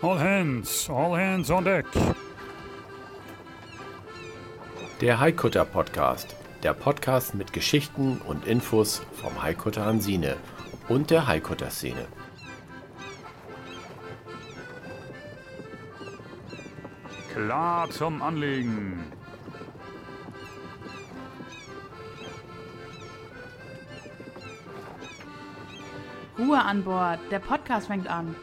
All hands, all hands on deck. Der Haikutter Podcast. Der Podcast mit Geschichten und Infos vom Haikutter Hansine und der Haikutter Szene. Klar zum Anlegen. Ruhe an Bord, der Podcast fängt an.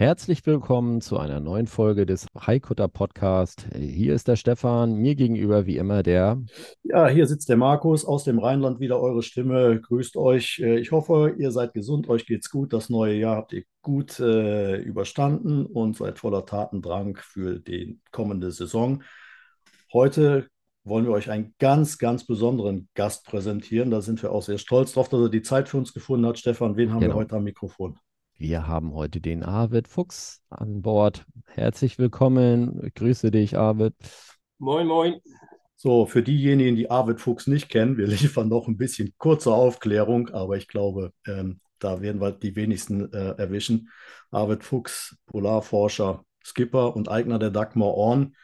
Herzlich willkommen zu einer neuen Folge des Haikutter Podcast. Hier ist der Stefan, mir gegenüber wie immer der. Ja, hier sitzt der Markus aus dem Rheinland, wieder eure Stimme. Grüßt euch. Äh, ich hoffe, ihr seid gesund, euch geht's gut. Das neue Jahr habt ihr gut äh, überstanden und seid voller Tatendrang für die kommende Saison. Heute wollen wir euch einen ganz, ganz besonderen Gast präsentieren. Da sind wir auch sehr stolz drauf, dass er die Zeit für uns gefunden hat. Stefan, wen haben genau. wir heute am Mikrofon? Wir haben heute den Arvid Fuchs an Bord. Herzlich willkommen. Ich grüße dich, Arvid. Moin, moin. So, für diejenigen, die Arvid Fuchs nicht kennen, wir liefern noch ein bisschen kurze Aufklärung, aber ich glaube, ähm, da werden wir die wenigsten äh, erwischen. Arvid Fuchs, Polarforscher, Skipper und Eigner der Dagmar Orn.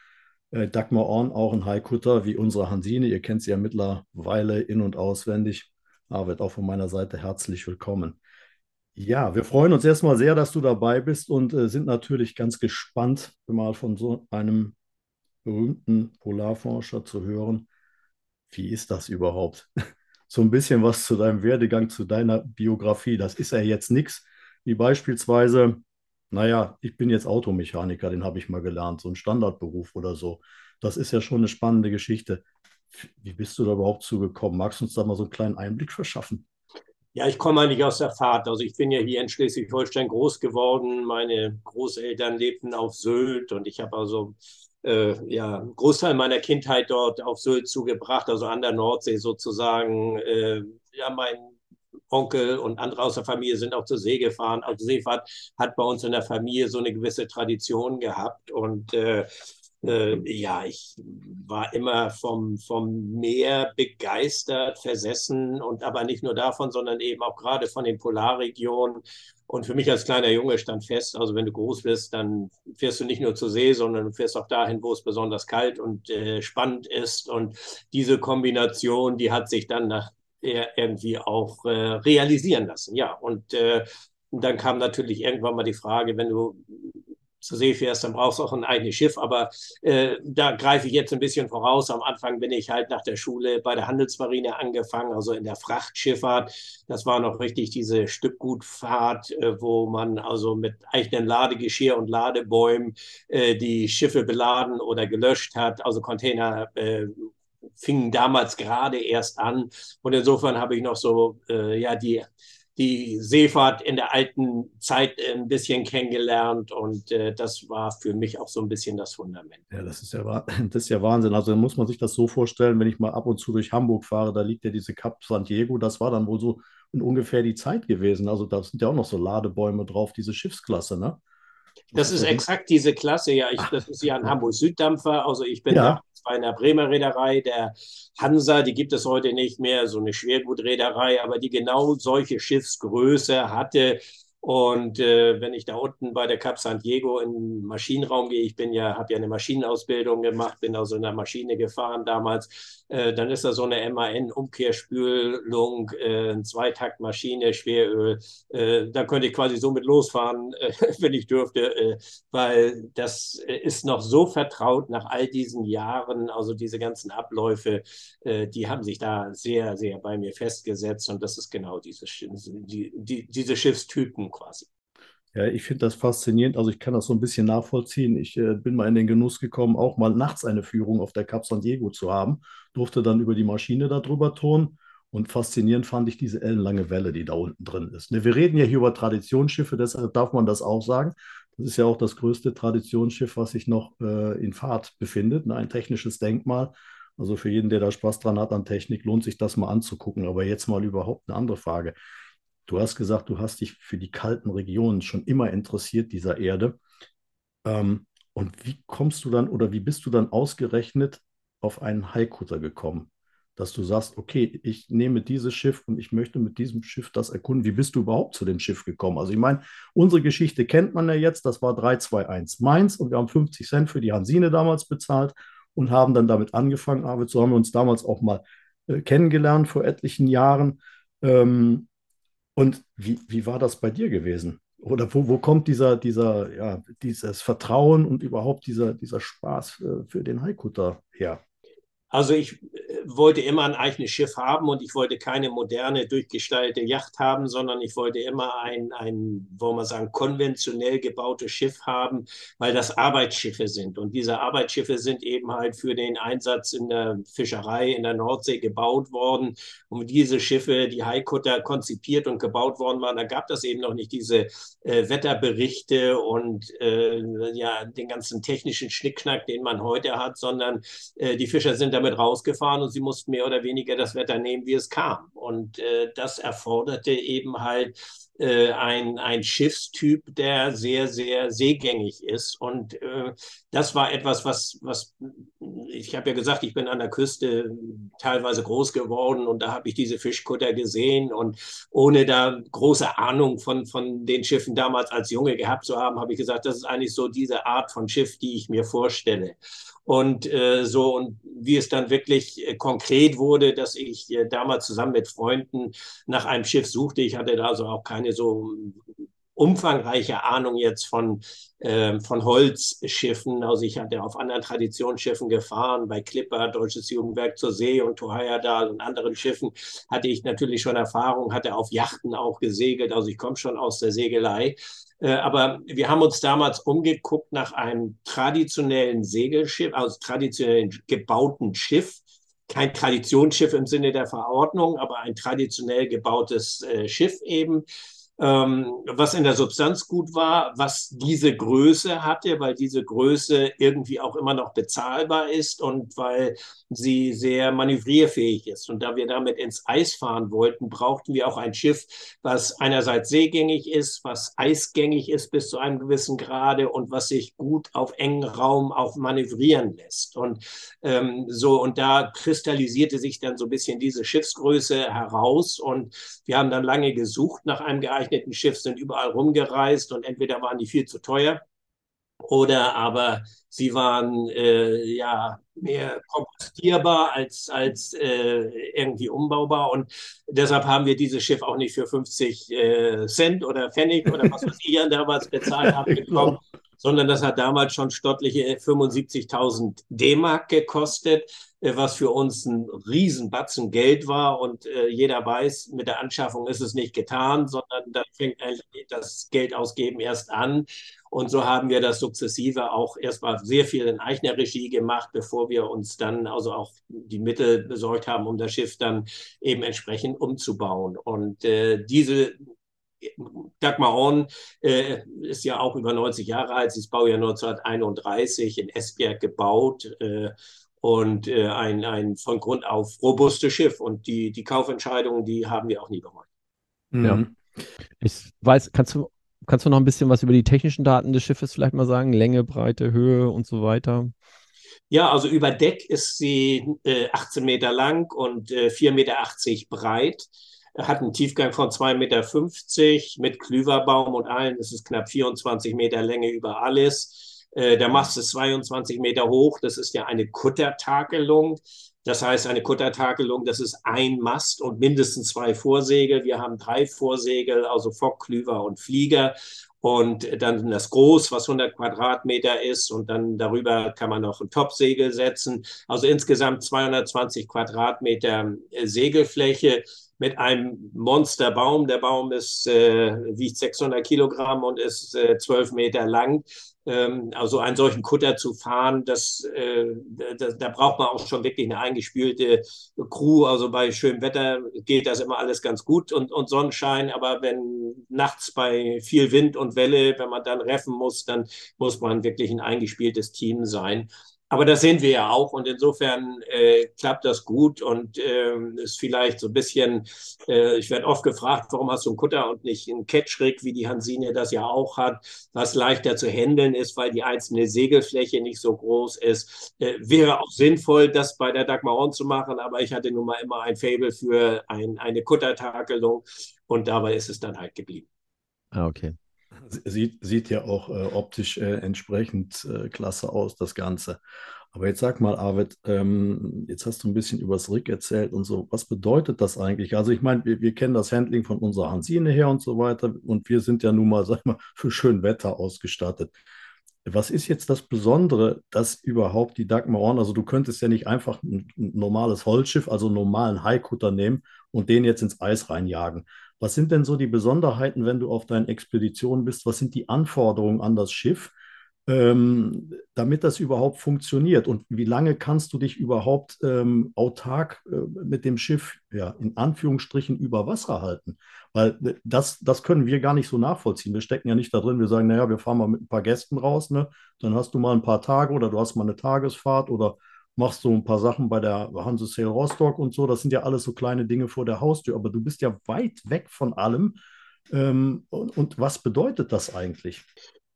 Äh, Dagmar Orn, auch ein Haikutter wie unsere Hansine. Ihr kennt sie ja mittlerweile in- und auswendig. Arvid, auch von meiner Seite herzlich willkommen. Ja, wir freuen uns erstmal sehr, dass du dabei bist und äh, sind natürlich ganz gespannt, mal von so einem berühmten Polarforscher zu hören. Wie ist das überhaupt? so ein bisschen was zu deinem Werdegang, zu deiner Biografie. Das ist ja jetzt nichts, wie beispielsweise, naja, ich bin jetzt Automechaniker, den habe ich mal gelernt, so ein Standardberuf oder so. Das ist ja schon eine spannende Geschichte. Wie bist du da überhaupt zugekommen? Magst du uns da mal so einen kleinen Einblick verschaffen? Ja, ich komme eigentlich aus der Fahrt. Also ich bin ja hier in Schleswig-Holstein groß geworden. Meine Großeltern lebten auf Sylt und ich habe also äh, ja, einen Großteil meiner Kindheit dort auf Sylt zugebracht, also an der Nordsee sozusagen. Äh, ja, mein Onkel und andere aus der Familie sind auch zur See gefahren. Also Seefahrt hat bei uns in der Familie so eine gewisse Tradition gehabt und äh, äh, ja, ich war immer vom, vom Meer begeistert, versessen und aber nicht nur davon, sondern eben auch gerade von den Polarregionen. Und für mich als kleiner Junge stand fest, also wenn du groß bist, dann fährst du nicht nur zur See, sondern du fährst auch dahin, wo es besonders kalt und äh, spannend ist. Und diese Kombination, die hat sich dann nach, irgendwie auch äh, realisieren lassen. Ja, und äh, dann kam natürlich irgendwann mal die Frage, wenn du zur See fährst, dann brauchst du auch ein eigenes Schiff. Aber äh, da greife ich jetzt ein bisschen voraus. Am Anfang bin ich halt nach der Schule bei der Handelsmarine angefangen, also in der Frachtschifffahrt. Das war noch richtig diese Stückgutfahrt, äh, wo man also mit eigenen Ladegeschirr und Ladebäumen äh, die Schiffe beladen oder gelöscht hat. Also Container äh, fingen damals gerade erst an. Und insofern habe ich noch so äh, ja die die Seefahrt in der alten Zeit ein bisschen kennengelernt und äh, das war für mich auch so ein bisschen das Fundament. Ja, das ist ja, das ist ja Wahnsinn. Also muss man sich das so vorstellen, wenn ich mal ab und zu durch Hamburg fahre, da liegt ja diese Cap San Diego, das war dann wohl so in ungefähr die Zeit gewesen. Also da sind ja auch noch so Ladebäume drauf, diese Schiffsklasse, ne? Das ist exakt diese Klasse, ja. Ich, das ist ja ein Hamburg-Süddampfer. Also ich bin ja. Bei einer Bremer Reederei, der Hansa, die gibt es heute nicht mehr, so eine Schwergutreederei, aber die genau solche Schiffsgröße hatte. Und äh, wenn ich da unten bei der Cap San Diego im Maschinenraum gehe, ich bin ja, habe ja eine Maschinenausbildung gemacht, bin also in der Maschine gefahren damals, äh, dann ist da so eine MAN-Umkehrspülung, äh, Zweitaktmaschine, Schweröl. Äh, da könnte ich quasi so mit losfahren, äh, wenn ich dürfte, äh, weil das ist noch so vertraut nach all diesen Jahren, also diese ganzen Abläufe, die haben sich da sehr, sehr bei mir festgesetzt und das ist genau diese, die, die, diese Schiffstypen quasi. Ja, ich finde das faszinierend. Also ich kann das so ein bisschen nachvollziehen. Ich äh, bin mal in den Genuss gekommen, auch mal nachts eine Führung auf der Cap San Diego zu haben. Durfte dann über die Maschine darüber turnen. Und faszinierend fand ich diese ellenlange Welle, die da unten drin ist. Ne, wir reden ja hier über Traditionsschiffe, deshalb darf man das auch sagen. Das ist ja auch das größte Traditionsschiff, was sich noch äh, in Fahrt befindet. Ne, ein technisches Denkmal. Also für jeden, der da Spaß dran hat an Technik, lohnt sich das mal anzugucken. Aber jetzt mal überhaupt eine andere Frage. Du hast gesagt, du hast dich für die kalten Regionen schon immer interessiert, dieser Erde. Ähm, und wie kommst du dann oder wie bist du dann ausgerechnet auf einen Haikutter gekommen? dass du sagst, okay, ich nehme dieses Schiff und ich möchte mit diesem Schiff das erkunden. Wie bist du überhaupt zu dem Schiff gekommen? Also ich meine, unsere Geschichte kennt man ja jetzt, das war 321 Mainz und wir haben 50 Cent für die Hansine damals bezahlt und haben dann damit angefangen. Arvid, so haben wir uns damals auch mal äh, kennengelernt vor etlichen Jahren. Ähm, und wie, wie war das bei dir gewesen? Oder wo, wo kommt dieser, dieser, ja, dieses Vertrauen und überhaupt dieser, dieser Spaß äh, für den Haikutter her? Also ich wollte immer ein eigenes Schiff haben und ich wollte keine moderne, durchgestaltete Yacht haben, sondern ich wollte immer ein, ein, wollen wir sagen, konventionell gebautes Schiff haben, weil das Arbeitsschiffe sind. Und diese Arbeitsschiffe sind eben halt für den Einsatz in der Fischerei in der Nordsee gebaut worden. Und diese Schiffe, die Haikutter konzipiert und gebaut worden waren, da gab es eben noch nicht diese äh, Wetterberichte und äh, ja, den ganzen technischen Schnickschnack, den man heute hat, sondern äh, die Fischer sind damit rausgefahren und sie mussten mehr oder weniger das Wetter nehmen, wie es kam. Und äh, das erforderte eben halt äh, ein, ein Schiffstyp, der sehr, sehr seegängig ist. Und äh, das war etwas, was, was ich habe ja gesagt, ich bin an der Küste teilweise groß geworden und da habe ich diese Fischkutter gesehen. Und ohne da große Ahnung von, von den Schiffen damals als Junge gehabt zu haben, habe ich gesagt, das ist eigentlich so diese Art von Schiff, die ich mir vorstelle. Und äh, so, und wie es dann wirklich äh, konkret wurde, dass ich äh, damals zusammen mit Freunden nach einem Schiff suchte. Ich hatte da also auch keine so umfangreiche Ahnung jetzt von, äh, von Holzschiffen. Also ich hatte auf anderen Traditionsschiffen gefahren, bei Clipper, Deutsches Jugendwerk zur See und Tohayadal und anderen Schiffen hatte ich natürlich schon Erfahrung, hatte auf Yachten auch gesegelt. Also ich komme schon aus der Segelei. Äh, aber wir haben uns damals umgeguckt nach einem traditionellen Segelschiff, also traditionell gebauten Schiff. Kein Traditionsschiff im Sinne der Verordnung, aber ein traditionell gebautes äh, Schiff eben ähm, was in der Substanz gut war, was diese Größe hatte, weil diese Größe irgendwie auch immer noch bezahlbar ist und weil sie sehr manövrierfähig ist. Und da wir damit ins Eis fahren wollten, brauchten wir auch ein Schiff, was einerseits seegängig ist, was eisgängig ist bis zu einem gewissen Grade und was sich gut auf engen Raum auch manövrieren lässt. Und ähm, so, und da kristallisierte sich dann so ein bisschen diese Schiffsgröße heraus. Und wir haben dann lange gesucht nach einem geeigneten Schiff sind überall rumgereist und entweder waren die viel zu teuer oder aber sie waren äh, ja mehr kompostierbar als, als äh, irgendwie umbaubar. Und deshalb haben wir dieses Schiff auch nicht für 50 äh, Cent oder Pfennig oder was weiß ich damals bezahlt haben bekommen, sondern das hat damals schon stottliche 75.000 D-Mark gekostet. Äh, was für uns ein Riesenbatzen Geld war. Und äh, jeder weiß, mit der Anschaffung ist es nicht getan, sondern da fängt eigentlich das Geld ausgeben erst an. Und so haben wir das sukzessive auch erstmal sehr viel in eigener Regie gemacht, bevor wir uns dann also auch die Mittel besorgt haben, um das Schiff dann eben entsprechend umzubauen. Und äh, diese Dagmar Horn äh, ist ja auch über 90 Jahre alt. Sie ist Baujahr 1931 in Esbjerg gebaut. Äh, und äh, ein, ein von Grund auf robustes Schiff. Und die, die Kaufentscheidungen, die haben wir auch nie bereut. Mhm. Ja. Ich weiß, kannst du, kannst du noch ein bisschen was über die technischen Daten des Schiffes vielleicht mal sagen? Länge, Breite, Höhe und so weiter? Ja, also über Deck ist sie äh, 18 Meter lang und äh, 4,80 Meter breit. Hat einen Tiefgang von 2,50 Meter mit Klüverbaum und allen. Das ist knapp 24 Meter Länge über alles. Äh, der Mast ist 22 Meter hoch. Das ist ja eine Kuttertakelung. Das heißt, eine Kuttertakelung, das ist ein Mast und mindestens zwei Vorsegel. Wir haben drei Vorsegel, also Fock, Klüver und Flieger. Und dann das Groß, was 100 Quadratmeter ist. Und dann darüber kann man noch ein Topsegel setzen. Also insgesamt 220 Quadratmeter äh, Segelfläche mit einem Monsterbaum. Der Baum ist, äh, wiegt 600 Kilogramm und ist äh, 12 Meter lang. Ähm, also einen solchen Kutter zu fahren, das, äh, da, da, braucht man auch schon wirklich eine eingespülte Crew. Also bei schönem Wetter geht das immer alles ganz gut und, und Sonnenschein. Aber wenn nachts bei viel Wind und Welle, wenn man dann reffen muss, dann muss man wirklich ein eingespieltes Team sein. Aber das sehen wir ja auch und insofern äh, klappt das gut und äh, ist vielleicht so ein bisschen, äh, ich werde oft gefragt, warum hast du einen Kutter und nicht einen Catchrig, wie die Hansine das ja auch hat, was leichter zu handeln ist, weil die einzelne Segelfläche nicht so groß ist. Äh, wäre auch sinnvoll, das bei der Dagmar On zu machen, aber ich hatte nun mal immer ein Fable für ein, eine Kuttertakelung und dabei ist es dann halt geblieben. Ah, okay. Sieht, sieht ja auch äh, optisch äh, entsprechend äh, klasse aus, das Ganze. Aber jetzt sag mal, Arvid, ähm, jetzt hast du ein bisschen über das Rig erzählt und so. Was bedeutet das eigentlich? Also ich meine, wir, wir kennen das Handling von unserer Hansine her und so weiter und wir sind ja nun mal, sag mal, für schön Wetter ausgestattet. Was ist jetzt das Besondere, dass überhaupt die Dagmar Orn, also du könntest ja nicht einfach ein, ein normales Holzschiff, also einen normalen Haikutter nehmen und den jetzt ins Eis reinjagen. Was sind denn so die Besonderheiten, wenn du auf deinen Expeditionen bist? Was sind die Anforderungen an das Schiff, ähm, damit das überhaupt funktioniert? Und wie lange kannst du dich überhaupt ähm, autark äh, mit dem Schiff, ja, in Anführungsstrichen, über Wasser halten? Weil äh, das, das können wir gar nicht so nachvollziehen. Wir stecken ja nicht da drin, wir sagen, naja, wir fahren mal mit ein paar Gästen raus, ne? Dann hast du mal ein paar Tage oder du hast mal eine Tagesfahrt oder machst du ein paar Sachen bei der Hanse Sail Rostock und so. Das sind ja alles so kleine Dinge vor der Haustür, aber du bist ja weit weg von allem. Ähm, und, und, was bedeutet das eigentlich?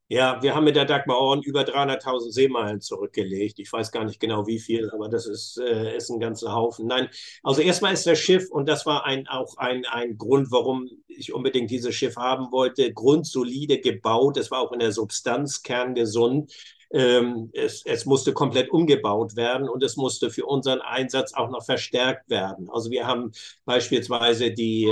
Ja, wir haben mit der Dagmar Ohren über 300.000 Seemeilen zurückgelegt. Ich weiß gar nicht genau wie viel, aber das ist, äh, ist ein ganzer Haufen. Nein, also erstmal ist das Schiff, und das war ein, auch ein, ein Grund, warum ich unbedingt dieses Schiff haben wollte, grundsolide gebaut. Es war auch in der Substanz kerngesund. Ähm, es, es, musste komplett umgebaut werden und es musste für unseren Einsatz auch noch verstärkt werden. Also wir haben beispielsweise die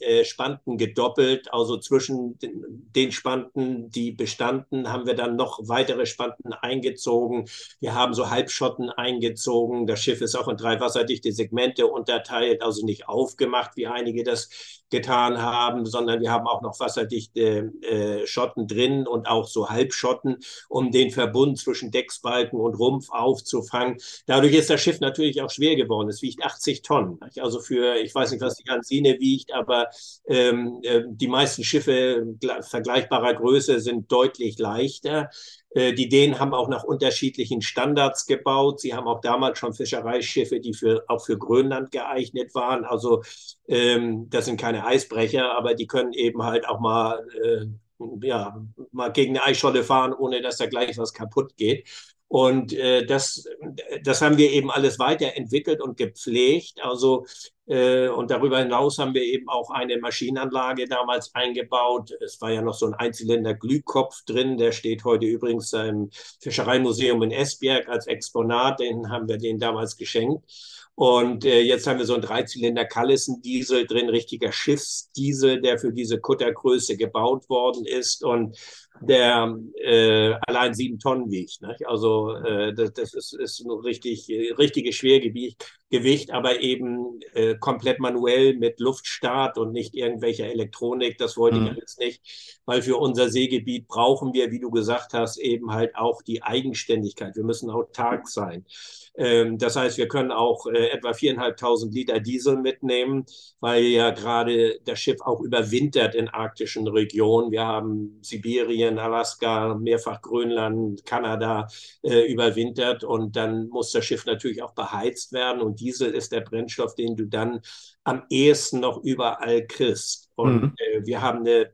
äh, Spanten gedoppelt, also zwischen den, den Spanten, die bestanden, haben wir dann noch weitere Spanten eingezogen. Wir haben so Halbschotten eingezogen. Das Schiff ist auch in drei wasserdichte Segmente unterteilt, also nicht aufgemacht, wie einige das getan haben, sondern wir haben auch noch wasserdichte äh, Schotten drin und auch so Halbschotten, um den Verbund zwischen Decksbalken und Rumpf aufzufangen. Dadurch ist das Schiff natürlich auch schwer geworden. Es wiegt 80 Tonnen. Also für, ich weiß nicht, was die Hansine wiegt, aber ähm, äh, die meisten Schiffe vergleichbarer Größe sind deutlich leichter. Äh, die Dänen haben auch nach unterschiedlichen Standards gebaut. Sie haben auch damals schon Fischereischiffe, die für, auch für Grönland geeignet waren. Also ähm, das sind keine Eisbrecher, aber die können eben halt auch mal, äh, ja, mal gegen eine Eisscholle fahren, ohne dass da gleich was kaputt geht. Und äh, das, das haben wir eben alles weiterentwickelt und gepflegt. Also äh, und darüber hinaus haben wir eben auch eine Maschinenanlage damals eingebaut. Es war ja noch so ein Einzylinder Glühkopf drin. Der steht heute übrigens im Fischereimuseum in Esbjerg als Exponat. Den haben wir den damals geschenkt. Und äh, jetzt haben wir so einen Dreizylinder Callison-Diesel drin, richtiger Schiffsdiesel, der für diese Kuttergröße gebaut worden ist. Und der äh, allein sieben Tonnen wiegt. Nicht? Also äh, das, das ist, ist ein richtig, richtiges Schwergewicht, Gewicht, aber eben äh, komplett manuell mit Luftstart und nicht irgendwelcher Elektronik. Das wollte mhm. ich jetzt nicht, weil für unser Seegebiet brauchen wir, wie du gesagt hast, eben halt auch die Eigenständigkeit. Wir müssen autark sein. Ähm, das heißt, wir können auch äh, etwa viereinhalbtausend Liter Diesel mitnehmen, weil ja gerade das Schiff auch überwintert in arktischen Regionen. Wir haben Sibirien, Alaska, mehrfach Grönland, Kanada äh, überwintert und dann muss das Schiff natürlich auch beheizt werden und Diesel ist der Brennstoff, den du dann am ehesten noch überall kriegst. Und mhm. äh, wir haben eine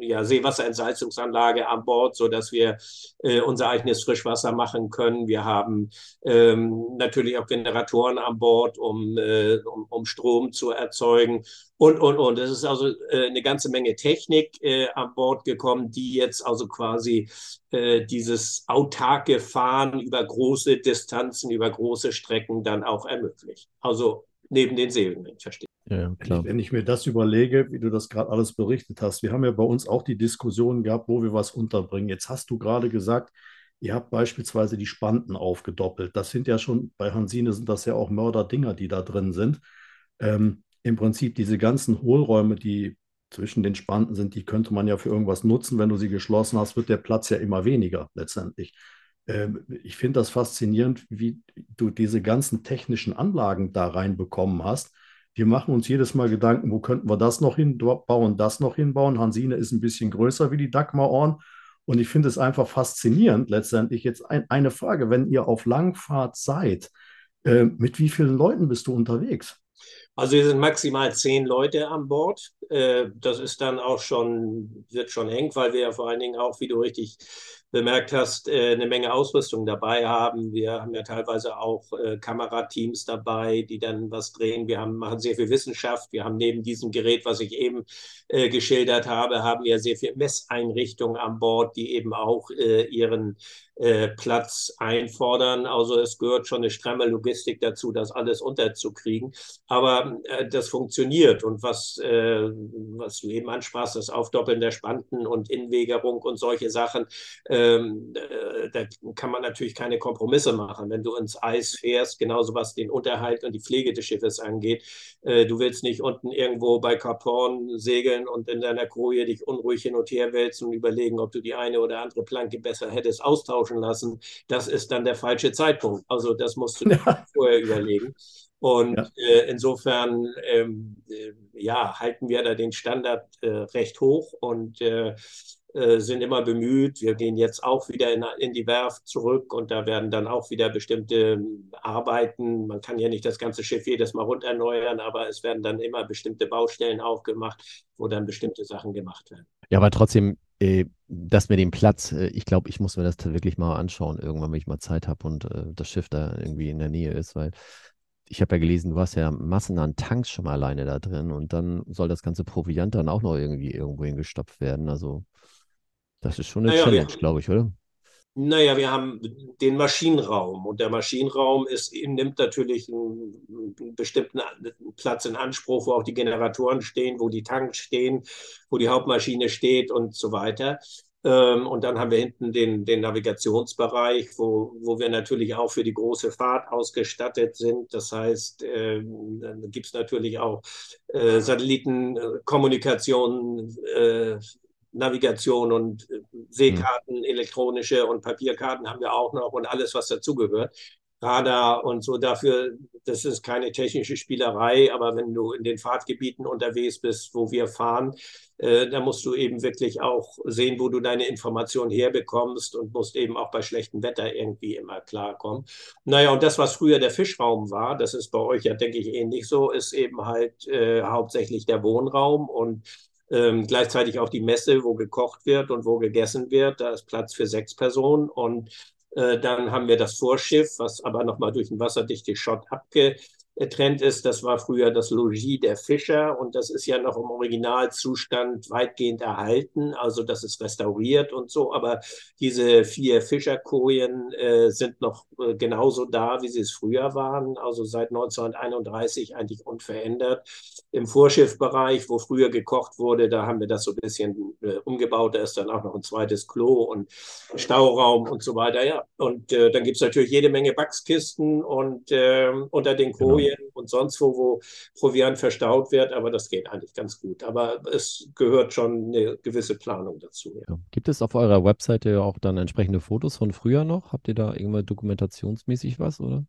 ja, Seewasserentsalzungsanlage an Bord, so dass wir äh, unser eigenes Frischwasser machen können. Wir haben ähm, natürlich auch Generatoren an Bord, um, äh, um, um Strom zu erzeugen und, und, und. Es ist also äh, eine ganze Menge Technik äh, an Bord gekommen, die jetzt also quasi äh, dieses autarke Fahren über große Distanzen, über große Strecken dann auch ermöglicht. Also neben den Seelen, verstehe. Ja, klar. Wenn ich, wenn ich mir das überlege, wie du das gerade alles berichtet hast, wir haben ja bei uns auch die Diskussion gehabt, wo wir was unterbringen. Jetzt hast du gerade gesagt, ihr habt beispielsweise die Spanten aufgedoppelt. Das sind ja schon, bei Hansine sind das ja auch Mörderdinger, die da drin sind. Ähm, Im Prinzip diese ganzen Hohlräume, die zwischen den Spanten sind, die könnte man ja für irgendwas nutzen. Wenn du sie geschlossen hast, wird der Platz ja immer weniger letztendlich. Ähm, ich finde das faszinierend, wie du diese ganzen technischen Anlagen da reinbekommen hast wir machen uns jedes Mal Gedanken, wo könnten wir das noch hinbauen, das noch hinbauen. Hansine ist ein bisschen größer wie die Dagmar Orn. Und ich finde es einfach faszinierend, letztendlich jetzt ein, eine Frage, wenn ihr auf Langfahrt seid, äh, mit wie vielen Leuten bist du unterwegs? Also wir sind maximal zehn Leute an Bord. Äh, das ist dann auch schon, wird schon eng, weil wir ja vor allen Dingen auch, wie du richtig bemerkt hast, äh, eine Menge Ausrüstung dabei haben. Wir haben ja teilweise auch äh, Kamerateams dabei, die dann was drehen. Wir haben, machen sehr viel Wissenschaft. Wir haben neben diesem Gerät, was ich eben geschildert habe, haben wir sehr viel Messeinrichtungen an Bord, die eben auch ihren äh, Platz einfordern. Also es gehört schon eine stramme Logistik dazu, das alles unterzukriegen. Aber äh, das funktioniert. Und was, äh, was du eben ansprachst, das Aufdoppeln der Spanten und Innenwegerung und solche Sachen, ähm, äh, da kann man natürlich keine Kompromisse machen. Wenn du ins Eis fährst, genauso was den Unterhalt und die Pflege des Schiffes angeht, äh, du willst nicht unten irgendwo bei Cap Horn segeln und in deiner Koje dich unruhig hin und her wälzen und überlegen, ob du die eine oder andere Planke besser hättest austauschen lassen, das ist dann der falsche Zeitpunkt. Also das musst du ja. vorher überlegen. Und ja. äh, insofern ähm, äh, ja, halten wir da den Standard äh, recht hoch und äh, sind immer bemüht. Wir gehen jetzt auch wieder in, in, die Werft zurück und da werden dann auch wieder bestimmte Arbeiten. Man kann ja nicht das ganze Schiff jedes Mal runderneuern, aber es werden dann immer bestimmte Baustellen aufgemacht, wo dann bestimmte Sachen gemacht werden. Ja, aber trotzdem, äh, das mit dem Platz, äh, ich glaube, ich muss mir das wirklich mal anschauen, irgendwann, wenn ich mal Zeit habe und äh, das Schiff da irgendwie in der Nähe ist, weil ich habe ja gelesen, du hast ja Massen an Tanks schon mal alleine da drin und dann soll das ganze Proviant dann auch noch irgendwie irgendwo hingestopft werden. Also das ist schon eine naja, Challenge, glaube ich, oder? Naja, wir haben den Maschinenraum und der Maschinenraum ist, nimmt natürlich einen, einen, bestimmten Platz in Anspruch, wo auch die Generatoren stehen, wo die Tanks stehen, wo die Hauptmaschine steht und so weiter. Ähm, und dann haben wir hinten den, den Navigationsbereich, wo, wo wir natürlich auch für die große Fahrt ausgestattet sind. Das heißt, äh, dann gibt es natürlich auch äh, Satellitenkommunikation, äh, Navigation und äh, Seekarten, mhm. elektronische und Papierkarten haben wir auch noch und alles, was dazugehört. Radar und so dafür, das ist keine technische Spielerei, aber wenn du in den Fahrtgebieten unterwegs bist, wo wir fahren, äh, da musst du eben wirklich auch sehen, wo du deine Informationen herbekommst und musst eben auch bei schlechtem Wetter irgendwie immer klarkommen. Naja, und das, was früher der Fischraum war, das ist bei euch ja, denke ich, ähnlich so, ist eben halt äh, hauptsächlich der Wohnraum und ähm, gleichzeitig auch die Messe, wo gekocht wird und wo gegessen wird. Da ist Platz für sechs Personen. Und äh, dann haben wir das Vorschiff, was aber nochmal durch ein wasserdichte Schott abge Trend ist, das war früher das Logis der Fischer und das ist ja noch im Originalzustand weitgehend erhalten, also das ist restauriert und so, aber diese vier Fischerkojen äh, sind noch äh, genauso da, wie sie es früher waren, also seit 1931 eigentlich unverändert. Im Vorschiffbereich, wo früher gekocht wurde, da haben wir das so ein bisschen äh, umgebaut, da ist dann auch noch ein zweites Klo und Stauraum und so weiter, ja. Und äh, dann gibt es natürlich jede Menge Backskisten und äh, unter den Kojen Syrien und sonst wo, wo Proviant verstaut wird, aber das geht eigentlich ganz gut. Aber es gehört schon eine gewisse Planung dazu. Ja. Gibt es auf eurer Webseite auch dann entsprechende Fotos von früher noch? Habt ihr da irgendwann dokumentationsmäßig was, oder?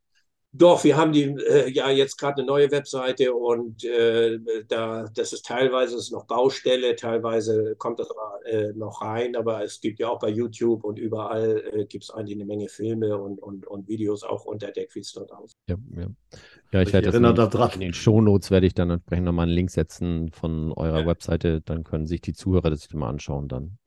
Doch, wir haben die äh, ja jetzt gerade eine neue Webseite und äh, da das ist teilweise ist noch Baustelle, teilweise kommt das aber äh, noch rein, aber es gibt ja auch bei YouTube und überall äh, gibt es eigentlich eine Menge Filme und, und, und Videos auch unter wie es dort aus. Ja, ja. ja ich, ich werde das in, in den Shownotes werde ich dann entsprechend nochmal einen Link setzen von eurer ja. Webseite, dann können sich die Zuhörer das mal anschauen dann.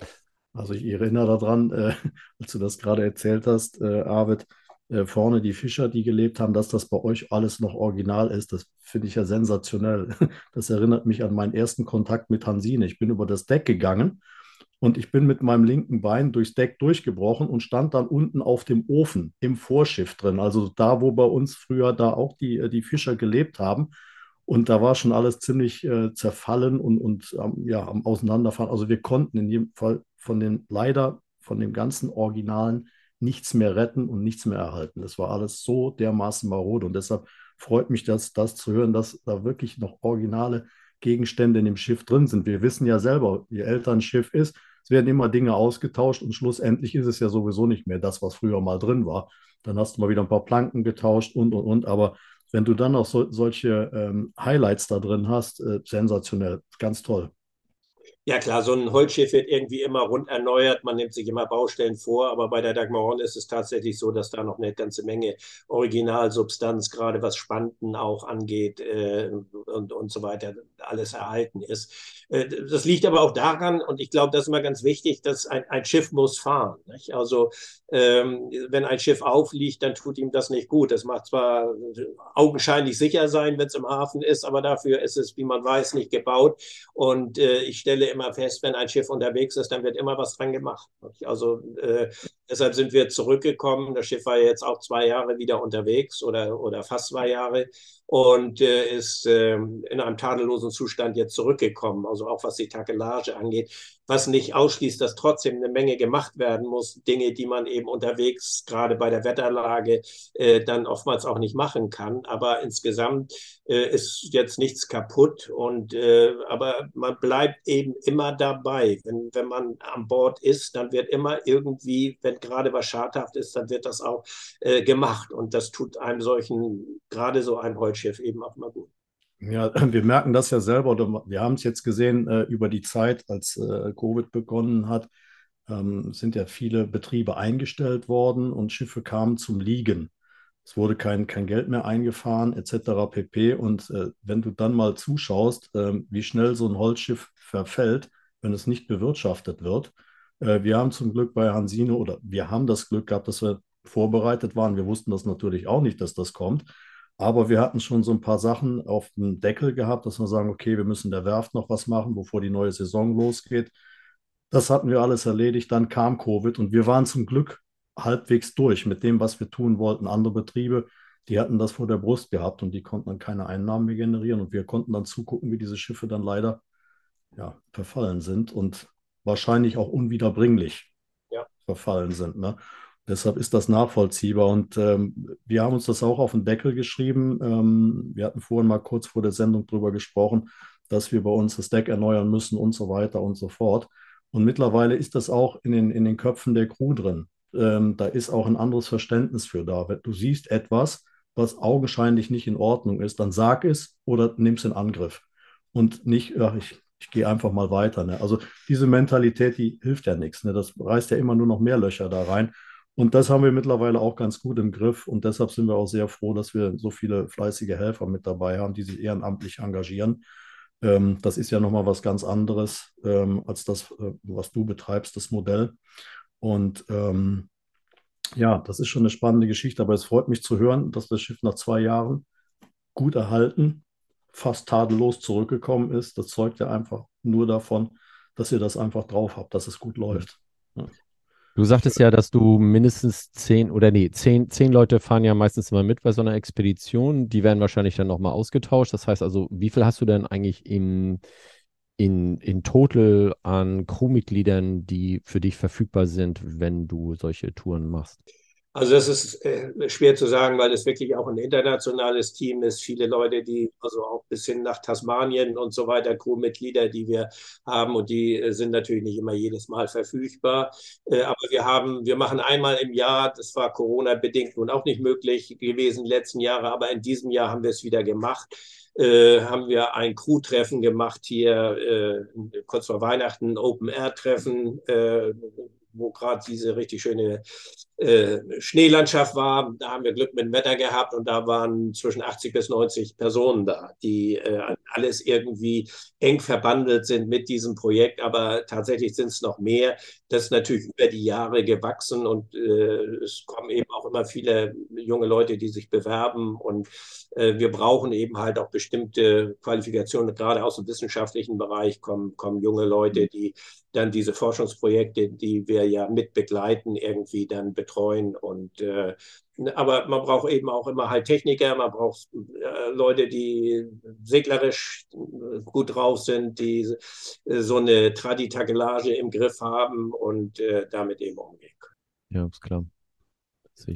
Also ich erinnere daran, äh, als du das gerade erzählt hast, äh, Arvid, äh, vorne die Fischer, die gelebt haben, dass das bei euch alles noch original ist. Das finde ich ja sensationell. Das erinnert mich an meinen ersten Kontakt mit Hansine. Ich bin über das Deck gegangen und ich bin mit meinem linken Bein durchs Deck durchgebrochen und stand dann unten auf dem Ofen im Vorschiff drin. Also da, wo bei uns früher da auch die, äh, die Fischer gelebt haben. Und da war schon alles ziemlich äh, zerfallen und, und ähm, ja, am Auseinanderfahren. Also wir konnten in jedem Fall von den, leider von dem ganzen Originalen nichts mehr retten und nichts mehr erhalten. Das war alles so dermaßen marode und deshalb freut mich das, das zu hören, dass da wirklich noch originale Gegenstände in dem Schiff drin sind. Wir wissen ja selber, je älter ein Schiff ist, es werden immer Dinge ausgetauscht und schlussendlich ist es ja sowieso nicht mehr das, was früher mal drin war. Dann hast du mal wieder ein paar Planken getauscht und und und. Aber wenn du dann auch so, solche ähm, Highlights da drin hast, äh, sensationell, ganz toll. Ja klar, so ein Holzschiff wird irgendwie immer rund erneuert, man nimmt sich immer Baustellen vor, aber bei der Dagmar Horn ist es tatsächlich so, dass da noch eine ganze Menge Originalsubstanz, gerade was Spanten auch angeht äh, und, und so weiter, alles erhalten ist. Äh, das liegt aber auch daran, und ich glaube, das ist immer ganz wichtig, dass ein, ein Schiff muss fahren. Nicht? Also ähm, wenn ein Schiff aufliegt, dann tut ihm das nicht gut. Das macht zwar augenscheinlich sicher sein, wenn es im Hafen ist, aber dafür ist es, wie man weiß, nicht gebaut. Und äh, ich stelle immer fest, wenn ein Schiff unterwegs ist, dann wird immer was dran gemacht. Also äh, deshalb sind wir zurückgekommen. Das Schiff war jetzt auch zwei Jahre wieder unterwegs oder, oder fast zwei Jahre und äh, ist äh, in einem tadellosen Zustand jetzt zurückgekommen. Also auch was die Takelage angeht was nicht ausschließt, dass trotzdem eine Menge gemacht werden muss. Dinge, die man eben unterwegs, gerade bei der Wetterlage, äh, dann oftmals auch nicht machen kann. Aber insgesamt äh, ist jetzt nichts kaputt. Und, äh, aber man bleibt eben immer dabei. Wenn, wenn man an Bord ist, dann wird immer irgendwie, wenn gerade was schadhaft ist, dann wird das auch äh, gemacht. Und das tut einem solchen, gerade so ein Holzschiff eben auch mal gut. Ja, wir merken das ja selber, wir haben es jetzt gesehen äh, über die Zeit, als äh, Covid begonnen hat, ähm, sind ja viele Betriebe eingestellt worden und Schiffe kamen zum Liegen. Es wurde kein, kein Geld mehr eingefahren, etc. pp. Und äh, wenn du dann mal zuschaust, ähm, wie schnell so ein Holzschiff verfällt, wenn es nicht bewirtschaftet wird. Äh, wir haben zum Glück bei Hansino oder wir haben das Glück gehabt, dass wir vorbereitet waren. Wir wussten das natürlich auch nicht, dass das kommt. Aber wir hatten schon so ein paar Sachen auf dem Deckel gehabt, dass wir sagen, okay, wir müssen der Werft noch was machen, bevor die neue Saison losgeht. Das hatten wir alles erledigt. Dann kam Covid und wir waren zum Glück halbwegs durch mit dem, was wir tun wollten. Andere Betriebe, die hatten das vor der Brust gehabt und die konnten dann keine Einnahmen mehr generieren. Und wir konnten dann zugucken, wie diese Schiffe dann leider ja, verfallen sind und wahrscheinlich auch unwiederbringlich ja. verfallen sind. Ne? Deshalb ist das nachvollziehbar. Und ähm, wir haben uns das auch auf den Deckel geschrieben. Ähm, wir hatten vorhin mal kurz vor der Sendung darüber gesprochen, dass wir bei uns das Deck erneuern müssen und so weiter und so fort. Und mittlerweile ist das auch in den, in den Köpfen der Crew drin. Ähm, da ist auch ein anderes Verständnis für da. Wenn du siehst etwas, was augenscheinlich nicht in Ordnung ist, dann sag es oder nimm es in Angriff. Und nicht, ach, ich, ich gehe einfach mal weiter. Ne? Also diese Mentalität, die hilft ja nichts. Ne? Das reißt ja immer nur noch mehr Löcher da rein. Und das haben wir mittlerweile auch ganz gut im Griff. Und deshalb sind wir auch sehr froh, dass wir so viele fleißige Helfer mit dabei haben, die sich ehrenamtlich engagieren. Ähm, das ist ja nochmal was ganz anderes ähm, als das, äh, was du betreibst, das Modell. Und ähm, ja, das ist schon eine spannende Geschichte. Aber es freut mich zu hören, dass das Schiff nach zwei Jahren gut erhalten, fast tadellos zurückgekommen ist. Das zeugt ja einfach nur davon, dass ihr das einfach drauf habt, dass es gut läuft. Ja. Du sagtest ja, dass du mindestens zehn oder nee, zehn, zehn Leute fahren ja meistens immer mit bei so einer Expedition. Die werden wahrscheinlich dann nochmal ausgetauscht. Das heißt also, wie viel hast du denn eigentlich im, in, in total an Crewmitgliedern, die für dich verfügbar sind, wenn du solche Touren machst? Also das ist äh, schwer zu sagen, weil es wirklich auch ein internationales Team ist. Viele Leute, die also auch bis hin nach Tasmanien und so weiter, Crewmitglieder, die wir haben und die äh, sind natürlich nicht immer jedes Mal verfügbar. Äh, aber wir haben, wir machen einmal im Jahr, das war Corona-bedingt nun auch nicht möglich gewesen letzten Jahre, aber in diesem Jahr haben wir es wieder gemacht. Haben wir ein Crew-Treffen gemacht hier, kurz vor Weihnachten, Open-Air-Treffen, wo gerade diese richtig schöne Schneelandschaft war. Da haben wir Glück mit dem Wetter gehabt und da waren zwischen 80 bis 90 Personen da, die äh, alles irgendwie eng verbandelt sind mit diesem Projekt. Aber tatsächlich sind es noch mehr. Das ist natürlich über die Jahre gewachsen und äh, es kommen eben auch immer viele junge Leute, die sich bewerben und äh, wir brauchen eben halt auch bestimmte Qualifikationen, gerade aus dem wissenschaftlichen Bereich kommen, kommen junge Leute, die dann diese Forschungsprojekte, die wir ja mit begleiten, irgendwie dann betreuen. Und äh, aber man braucht eben auch immer halt Techniker, man braucht äh, Leute, die seglerisch gut drauf sind, die äh, so eine Traditakelage im Griff haben und äh, damit eben umgehen können. Ja, ist klar.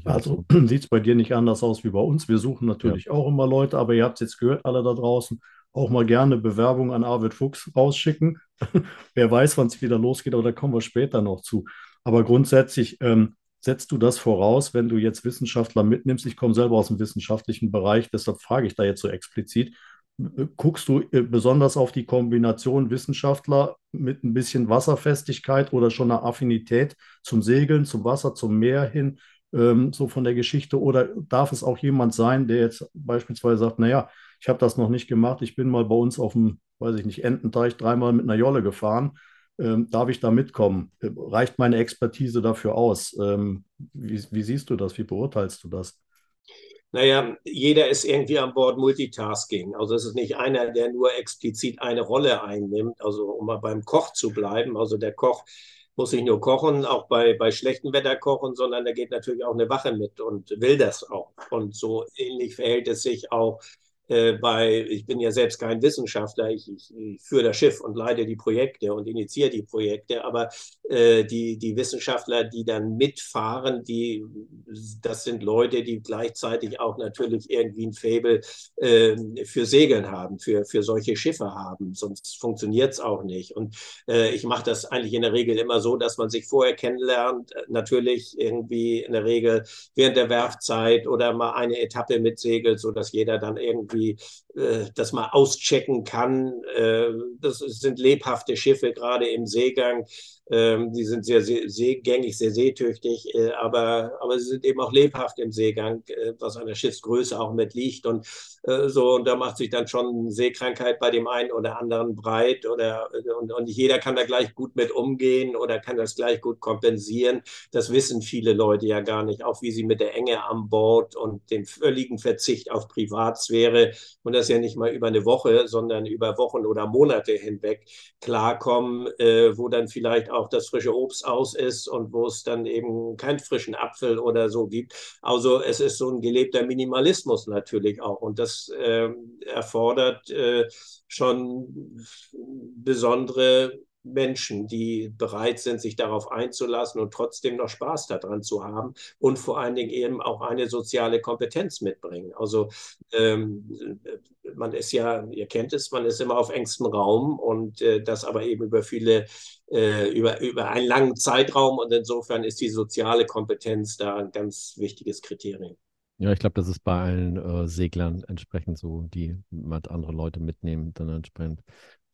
Also so. sieht es bei dir nicht anders aus wie bei uns. Wir suchen natürlich ja. auch immer Leute, aber ihr habt es jetzt gehört, alle da draußen auch mal gerne Bewerbung an Arvid Fuchs rausschicken. Wer weiß, wann es wieder losgeht, aber da kommen wir später noch zu. Aber grundsätzlich ähm, setzt du das voraus, wenn du jetzt Wissenschaftler mitnimmst. Ich komme selber aus dem wissenschaftlichen Bereich, deshalb frage ich da jetzt so explizit. guckst du äh, besonders auf die Kombination Wissenschaftler mit ein bisschen Wasserfestigkeit oder schon eine Affinität zum Segeln, zum Wasser, zum Meer hin, ähm, so von der Geschichte? Oder darf es auch jemand sein, der jetzt beispielsweise sagt, naja, ich habe das noch nicht gemacht, ich bin mal bei uns auf dem, weiß ich nicht, Ententeich dreimal mit einer Jolle gefahren. Ähm, darf ich da mitkommen? Äh, reicht meine Expertise dafür aus? Ähm, wie, wie siehst du das? Wie beurteilst du das? Naja, jeder ist irgendwie an Bord Multitasking. Also es ist nicht einer, der nur explizit eine Rolle einnimmt. Also um mal beim Koch zu bleiben. Also der Koch muss nicht nur kochen, auch bei, bei schlechtem Wetter kochen, sondern da geht natürlich auch eine Wache mit und will das auch. Und so ähnlich verhält es sich auch äh, bei, ich bin ja selbst kein Wissenschaftler, ich, ich, ich, führe das Schiff und leite die Projekte und initiiere die Projekte, aber äh, die, die Wissenschaftler, die dann mitfahren, die, das sind Leute, die gleichzeitig auch natürlich irgendwie ein Fable äh, für Segeln haben, für, für solche Schiffe haben, sonst funktioniert es auch nicht. Und äh, ich mache das eigentlich in der Regel immer so, dass man sich vorher kennenlernt, natürlich irgendwie in der Regel während der Werfzeit oder mal eine Etappe mitsegelt, sodass jeder dann irgendwie irgendwie äh, das mal auschecken kann. Äh, das sind lebhafte Schiffe, gerade im Seegang. Ähm, die sind sehr, seegängig, sehr seetüchtig, äh, aber, aber sie sind eben auch lebhaft im Seegang, was an der Schiffsgröße auch mit liegt. Und so, und da macht sich dann schon Seekrankheit bei dem einen oder anderen breit oder und, und jeder kann da gleich gut mit umgehen oder kann das gleich gut kompensieren. Das wissen viele Leute ja gar nicht, auch wie sie mit der Enge am Bord und dem völligen Verzicht auf Privatsphäre und das ja nicht mal über eine Woche, sondern über Wochen oder Monate hinweg klarkommen, äh, wo dann vielleicht auch das frische Obst aus ist und wo es dann eben keinen frischen Apfel oder so gibt. Also es ist so ein gelebter Minimalismus natürlich auch und das äh, erfordert äh, schon besondere Menschen, die bereit sind, sich darauf einzulassen und trotzdem noch Spaß daran zu haben und vor allen Dingen eben auch eine soziale Kompetenz mitbringen. Also ähm, man ist ja, ihr kennt es, man ist immer auf engstem Raum und äh, das aber eben über viele, äh, über, über einen langen Zeitraum und insofern ist die soziale Kompetenz da ein ganz wichtiges Kriterium. Ja, ich glaube, das ist bei allen äh, Seglern entsprechend so, die mit andere Leute mitnehmen, dann entsprechend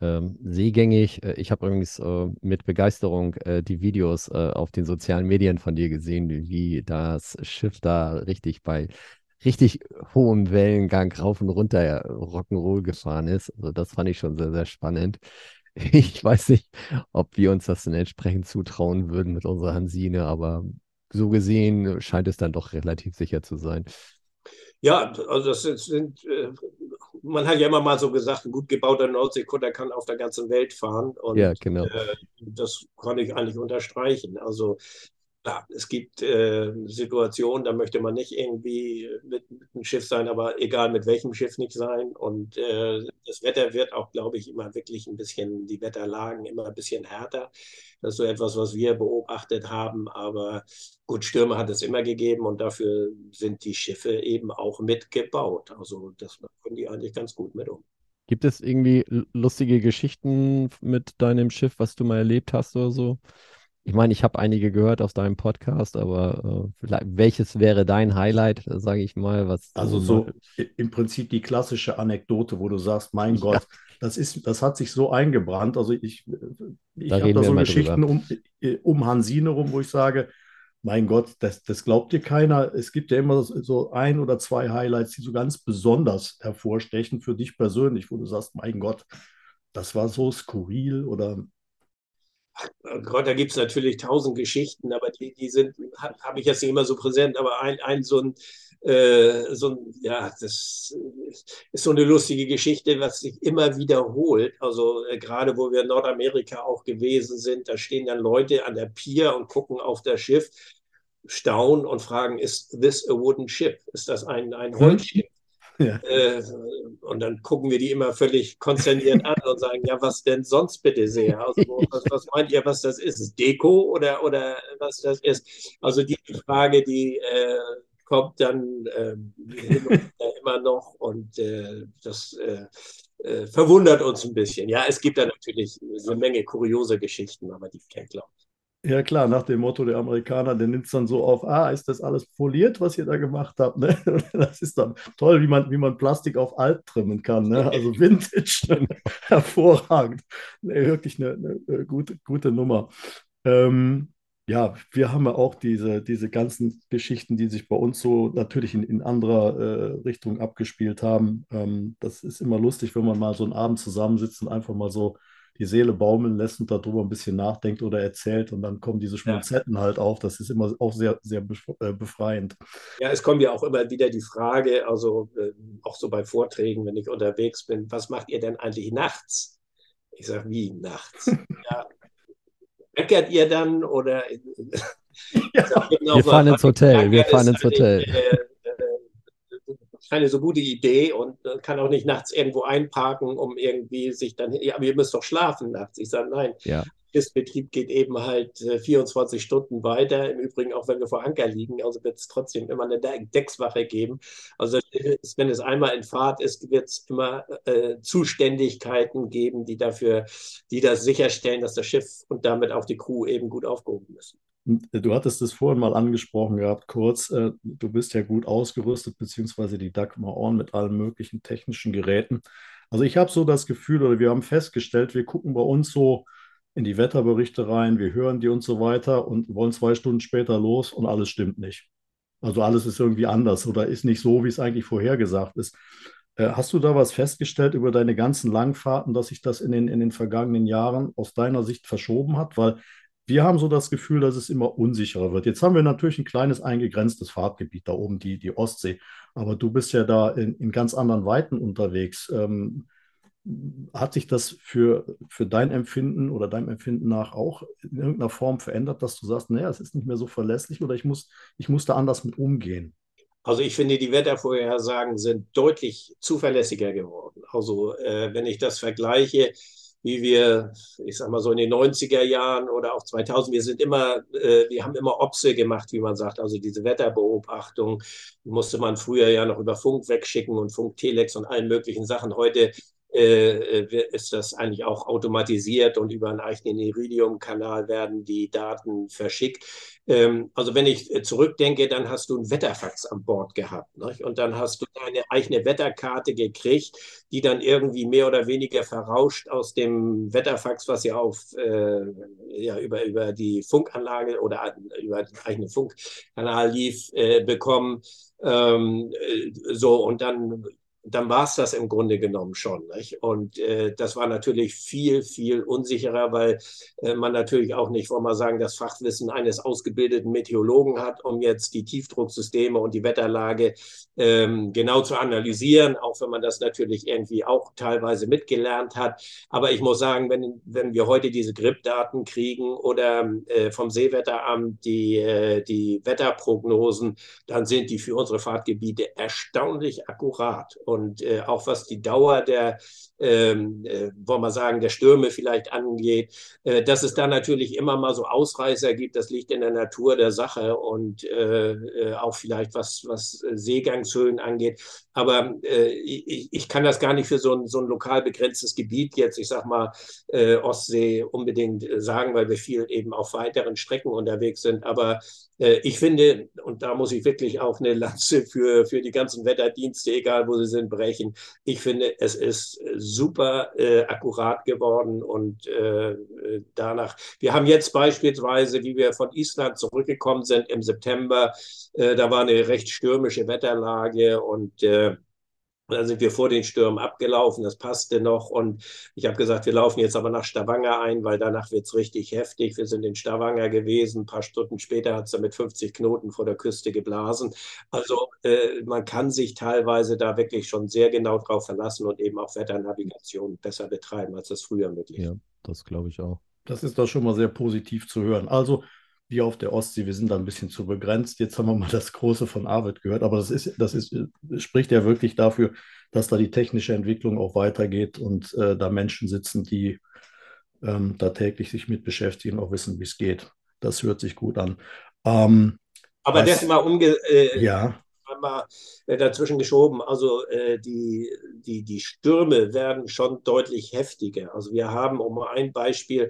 ähm, seegängig. Äh, ich habe übrigens äh, mit Begeisterung äh, die Videos äh, auf den sozialen Medien von dir gesehen, wie das Schiff da richtig bei richtig hohem Wellengang rauf und runter Rock'n'Roll gefahren ist. Also das fand ich schon sehr, sehr spannend. Ich weiß nicht, ob wir uns das dann entsprechend zutrauen würden mit unserer Hansine, aber so gesehen scheint es dann doch relativ sicher zu sein. Ja, also das sind, äh, man hat ja immer mal so gesagt, ein gut gebauter Nordseekutter kann auf der ganzen Welt fahren. Und ja, genau. Äh, das kann ich eigentlich unterstreichen. Also ja, es gibt äh, Situationen, da möchte man nicht irgendwie mit, mit, einem Schiff sein, aber egal mit welchem Schiff nicht sein. Und äh, das Wetter wird auch, glaube ich, immer wirklich ein bisschen, die Wetterlagen immer ein bisschen härter. Das ist so etwas, was wir beobachtet haben. Aber gut, Stürme hat es immer gegeben und dafür sind die Schiffe eben auch mitgebaut. Also das können die eigentlich ganz gut mit um. Gibt es irgendwie lustige Geschichten mit deinem Schiff, was du mal erlebt hast oder so? Ich meine, ich habe einige gehört aus deinem Podcast, aber äh, welches wäre dein Highlight, sage ich mal? Was also so im Prinzip die klassische Anekdote, wo du sagst, mein ja. Gott, das ist, das hat sich so eingebrannt. Also ich, ich da habe da so Geschichten um, äh, um Hansine rum, wo ich sage, mein Gott, das, das glaubt dir keiner. Es gibt ja immer so ein oder zwei Highlights, die so ganz besonders hervorstechen für dich persönlich, wo du sagst, mein Gott, das war so skurril oder Gott, da gibt es natürlich tausend Geschichten, aber die, die sind, habe ich jetzt nicht immer so präsent, aber ein, ein so ein, äh, so ein, ja, das ist so eine lustige Geschichte, was sich immer wiederholt. Also äh, gerade wo wir in Nordamerika auch gewesen sind, da stehen dann Leute an der Pier und gucken auf das Schiff, staunen und fragen, ist this a wooden ship? Ist das ein, ein hm? Holzschiff? Äh, und dann gucken wir die immer völlig konsterniert an und sagen, ja, was denn sonst bitte sehr? Also, was, was, meint ihr, was das ist? Ist Deko oder, oder was das ist? Also die Frage, die äh, kommt dann äh, immer noch und äh, das äh, äh, verwundert uns ein bisschen. Ja, es gibt da natürlich eine Menge kuriose Geschichten, aber die kennt, glaube ich. Ja, klar, nach dem Motto der Amerikaner, der nimmt es dann so auf, ah, ist das alles poliert, was ihr da gemacht habt? Ne? Das ist dann toll, wie man, wie man Plastik auf alt trimmen kann. Ne? Also Vintage, ne? hervorragend. Nee, wirklich eine, eine, gute, gute Nummer. Ähm, ja, wir haben ja auch diese, diese ganzen Geschichten, die sich bei uns so natürlich in, in anderer äh, Richtung abgespielt haben. Ähm, das ist immer lustig, wenn man mal so einen Abend zusammensitzt und einfach mal so die Seele baumeln lässt und darüber ein bisschen nachdenkt oder erzählt und dann kommen diese Schmonzetten ja. halt auf. Das ist immer auch sehr, sehr äh, befreiend. Ja, es kommt ja auch immer wieder die Frage, also äh, auch so bei Vorträgen, wenn ich unterwegs bin, was macht ihr denn eigentlich nachts? Ich sage, wie nachts? ja, meckert ihr dann oder? Ja. wir fahren ins Hotel, wir fahren ins Hotel. Äh, keine so gute Idee und kann auch nicht nachts irgendwo einparken, um irgendwie sich dann, ja, aber ihr müsst doch schlafen nachts. Ich sage, nein. Ja. Betrieb geht eben halt 24 äh, Stunden weiter. Im Übrigen auch, wenn wir vor Anker liegen, also wird es trotzdem immer eine Deckswache geben. Also wenn es einmal in Fahrt ist, wird es immer äh, Zuständigkeiten geben, die dafür, die das sicherstellen, dass das Schiff und damit auch die Crew eben gut aufgehoben müssen. Du hattest es vorhin mal angesprochen gehabt, kurz. Äh, du bist ja gut ausgerüstet, beziehungsweise die Dagmar Orn mit allen möglichen technischen Geräten. Also ich habe so das Gefühl, oder wir haben festgestellt, wir gucken bei uns so in die Wetterberichte rein, wir hören die und so weiter und wollen zwei Stunden später los und alles stimmt nicht. Also alles ist irgendwie anders oder ist nicht so, wie es eigentlich vorhergesagt ist. Äh, hast du da was festgestellt über deine ganzen Langfahrten, dass sich das in den, in den vergangenen Jahren aus deiner Sicht verschoben hat? Weil wir haben so das Gefühl, dass es immer unsicherer wird. Jetzt haben wir natürlich ein kleines eingegrenztes Fahrtgebiet da oben, die, die Ostsee. Aber du bist ja da in, in ganz anderen Weiten unterwegs. Ähm, hat sich das für, für dein Empfinden oder deinem Empfinden nach auch in irgendeiner Form verändert, dass du sagst, naja, es ist nicht mehr so verlässlich oder ich muss, ich muss da anders mit umgehen? Also ich finde, die Wettervorhersagen sind deutlich zuverlässiger geworden. Also äh, wenn ich das vergleiche, wie wir, ich sag mal so in den 90er Jahren oder auch 2000, wir sind immer, äh, wir haben immer Opse gemacht, wie man sagt, also diese Wetterbeobachtung musste man früher ja noch über Funk wegschicken und Funktelex und allen möglichen Sachen. Heute ist das eigentlich auch automatisiert und über einen eigenen Iridium-Kanal werden die Daten verschickt. Ähm, also wenn ich äh, zurückdenke, dann hast du ein Wetterfax an Bord gehabt nicht? und dann hast du eine eigene Wetterkarte gekriegt, die dann irgendwie mehr oder weniger verrauscht aus dem Wetterfax, was ja auf äh, ja, über, über die Funkanlage oder über den eigenen Funkkanal lief, äh, bekommen. Ähm, so und dann dann war es das im Grunde genommen schon. Nicht? Und äh, das war natürlich viel, viel unsicherer, weil äh, man natürlich auch nicht, wollen wir sagen, das Fachwissen eines ausgebildeten Meteorologen hat, um jetzt die Tiefdrucksysteme und die Wetterlage ähm, genau zu analysieren, auch wenn man das natürlich irgendwie auch teilweise mitgelernt hat. Aber ich muss sagen, wenn, wenn wir heute diese GRIP-Daten kriegen oder äh, vom Seewetteramt die, äh, die Wetterprognosen, dann sind die für unsere Fahrtgebiete erstaunlich akkurat. Und äh, auch was die Dauer der, ähm, äh, wollen wir sagen, der Stürme vielleicht angeht, äh, dass es da natürlich immer mal so Ausreißer gibt, das liegt in der Natur der Sache und äh, äh, auch vielleicht was, was Seegangshöhen angeht. Aber äh, ich, ich, kann das gar nicht für so ein, so ein lokal begrenztes Gebiet jetzt, ich sag mal, Ostsee unbedingt sagen, weil wir viel eben auf weiteren Strecken unterwegs sind. Aber ich finde, und da muss ich wirklich auch eine Lanze für, für die ganzen Wetterdienste, egal wo sie sind, brechen. Ich finde, es ist super äh, akkurat geworden und äh, danach. Wir haben jetzt beispielsweise, wie wir von Island zurückgekommen sind im September, äh, da war eine recht stürmische Wetterlage und äh, dann sind wir vor den Stürmen abgelaufen, das passte noch. Und ich habe gesagt, wir laufen jetzt aber nach Stavanger ein, weil danach wird es richtig heftig. Wir sind in Stavanger gewesen. Ein paar Stunden später hat es mit 50 Knoten vor der Küste geblasen. Also äh, man kann sich teilweise da wirklich schon sehr genau drauf verlassen und eben auch Wetternavigation besser betreiben, als das früher möglich war. Ja, das glaube ich auch. Das ist doch schon mal sehr positiv zu hören. Also wie auf der Ostsee, wir sind da ein bisschen zu begrenzt. Jetzt haben wir mal das Große von Arvid gehört, aber das ist, das ist, spricht ja wirklich dafür, dass da die technische Entwicklung auch weitergeht und äh, da Menschen sitzen, die ähm, da täglich sich mit beschäftigen, auch wissen, wie es geht. Das hört sich gut an. Ähm, aber was, das mal umge äh, ja. Mal äh, dazwischen geschoben. Also äh, die, die, die Stürme werden schon deutlich heftiger. Also wir haben, um ein Beispiel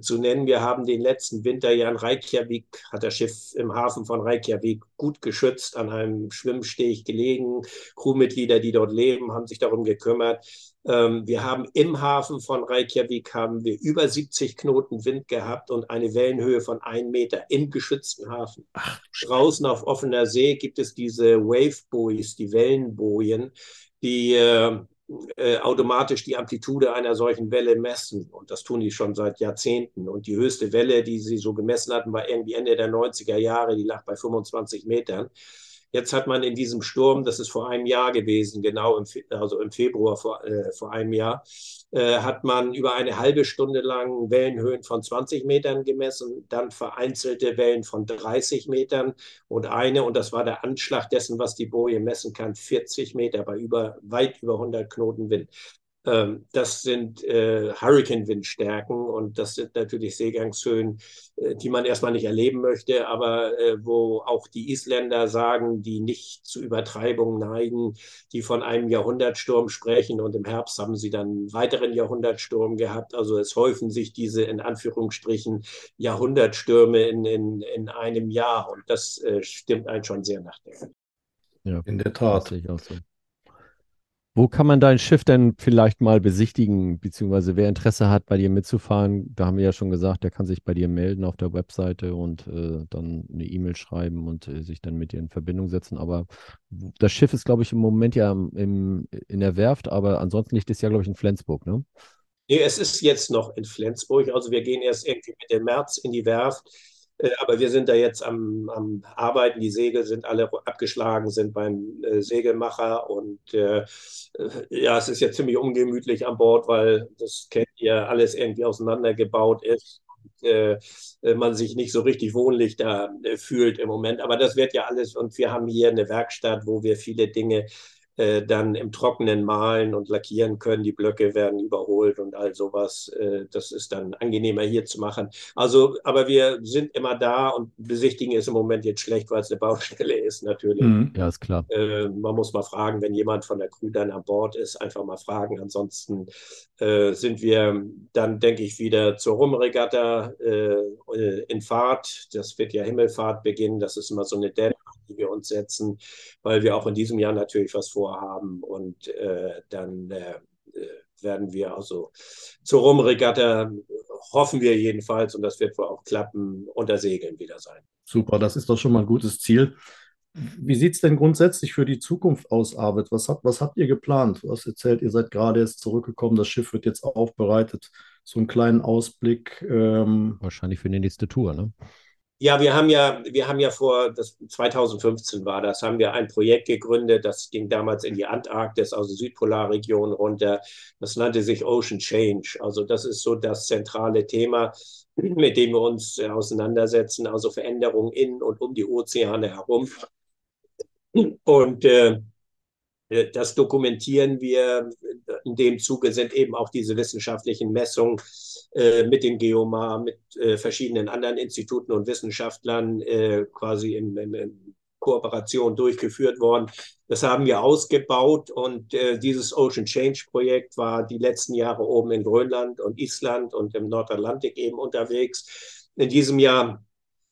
zu nennen. Wir haben den letzten Winter ja in Reykjavik, hat das Schiff im Hafen von Reykjavik gut geschützt, an einem Schwimmsteg gelegen. Crewmitglieder, die dort leben, haben sich darum gekümmert. Ähm, wir haben im Hafen von Reykjavik haben wir über 70 Knoten Wind gehabt und eine Wellenhöhe von einem Meter im geschützten Hafen. Ach, Draußen auf offener See gibt es diese Wave Buoys, die Wellenbojen, die äh, äh, automatisch die Amplitude einer solchen Welle messen. Und das tun die schon seit Jahrzehnten. Und die höchste Welle, die sie so gemessen hatten, war irgendwie Ende der 90er Jahre, die lag bei 25 Metern. Jetzt hat man in diesem Sturm, das ist vor einem Jahr gewesen, genau im, also im Februar vor, äh, vor einem Jahr, äh, hat man über eine halbe Stunde lang Wellenhöhen von 20 Metern gemessen, dann vereinzelte Wellen von 30 Metern und eine, und das war der Anschlag dessen, was die Boje messen kann, 40 Meter bei über, weit über 100 Knoten Wind. Ähm, das sind äh, Hurricane-Windstärken und das sind natürlich Seegangshöhen, äh, die man erstmal nicht erleben möchte, aber äh, wo auch die Isländer sagen, die nicht zu Übertreibungen neigen, die von einem Jahrhundertsturm sprechen und im Herbst haben sie dann einen weiteren Jahrhundertsturm gehabt. Also es häufen sich diese in Anführungsstrichen Jahrhundertstürme in, in, in einem Jahr und das äh, stimmt einen schon sehr nachdenken. Ja, in der Tat. Das ich auch so. Wo kann man dein Schiff denn vielleicht mal besichtigen, beziehungsweise wer Interesse hat, bei dir mitzufahren? Da haben wir ja schon gesagt, der kann sich bei dir melden auf der Webseite und äh, dann eine E-Mail schreiben und äh, sich dann mit dir in Verbindung setzen. Aber das Schiff ist, glaube ich, im Moment ja im, in der Werft, aber ansonsten liegt es ja, glaube ich, in Flensburg, ne? Nee, es ist jetzt noch in Flensburg. Also wir gehen erst irgendwie mit dem März in die Werft. Äh, aber wir sind da jetzt am, am, Arbeiten. Die Segel sind alle abgeschlagen, sind beim äh, Segelmacher. Und äh, äh, ja, es ist jetzt ziemlich ungemütlich an Bord, weil das kennt ihr, alles irgendwie auseinandergebaut ist. Und, äh, man sich nicht so richtig wohnlich da äh, fühlt im Moment. Aber das wird ja alles. Und wir haben hier eine Werkstatt, wo wir viele Dinge äh, dann im Trockenen malen und lackieren können. Die Blöcke werden überholt und all sowas. Äh, das ist dann angenehmer hier zu machen. Also, aber wir sind immer da und besichtigen ist im Moment jetzt schlecht, weil es eine Baustelle ist, natürlich. Mhm. Ja, ist klar. Äh, man muss mal fragen, wenn jemand von der Crew dann an Bord ist, einfach mal fragen. Ansonsten äh, sind wir dann, denke ich, wieder zur Rumregatta äh, in Fahrt. Das wird ja Himmelfahrt beginnen. Das ist immer so eine Deadline die wir uns setzen, weil wir auch in diesem Jahr natürlich was vorhaben. Und äh, dann äh, werden wir also zur Rumregatta, hoffen wir jedenfalls, und das wird wohl auch klappen, unter Segeln wieder sein. Super, das ist doch schon mal ein gutes Ziel. Wie sieht es denn grundsätzlich für die Zukunft aus, Arvid? Was, hat, was habt ihr geplant? Du hast erzählt, ihr seid gerade jetzt zurückgekommen, das Schiff wird jetzt aufbereitet. So einen kleinen Ausblick. Ähm Wahrscheinlich für die nächste Tour, ne? Ja, wir haben ja, wir haben ja vor, das 2015 war das, haben wir ein Projekt gegründet, das ging damals in die Antarktis, also Südpolarregion runter. Das nannte sich Ocean Change. Also das ist so das zentrale Thema, mit dem wir uns äh, auseinandersetzen, also Veränderungen in und um die Ozeane herum. Und äh, das dokumentieren wir. In dem Zuge sind eben auch diese wissenschaftlichen Messungen äh, mit dem Geomar, mit äh, verschiedenen anderen Instituten und Wissenschaftlern äh, quasi in, in, in, Kooperation durchgeführt worden. Das haben wir ausgebaut und äh, dieses Ocean Change Projekt war die letzten Jahre oben in Grönland und Island und im Nordatlantik eben unterwegs. In diesem Jahr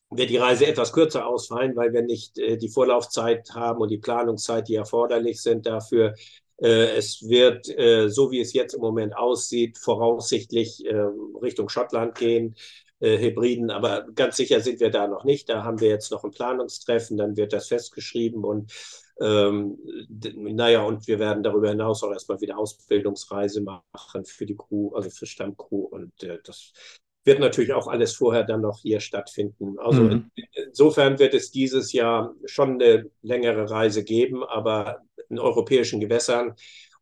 wird die Reise etwas kürzer ausfallen, weil wir nicht äh, die Vorlaufzeit haben und die Planungszeit, die erforderlich sind dafür. Äh, es wird, äh, so wie es jetzt im Moment aussieht, voraussichtlich ähm, Richtung Schottland gehen. Äh, Hybriden, aber ganz sicher sind wir da noch nicht. Da haben wir jetzt noch ein Planungstreffen, dann wird das festgeschrieben und ähm, naja, und wir werden darüber hinaus auch erstmal wieder Ausbildungsreise machen für die Crew, also für Stammcrew und äh, das wird natürlich auch alles vorher dann noch hier stattfinden. Also mhm. insofern wird es dieses Jahr schon eine längere Reise geben, aber in europäischen Gewässern.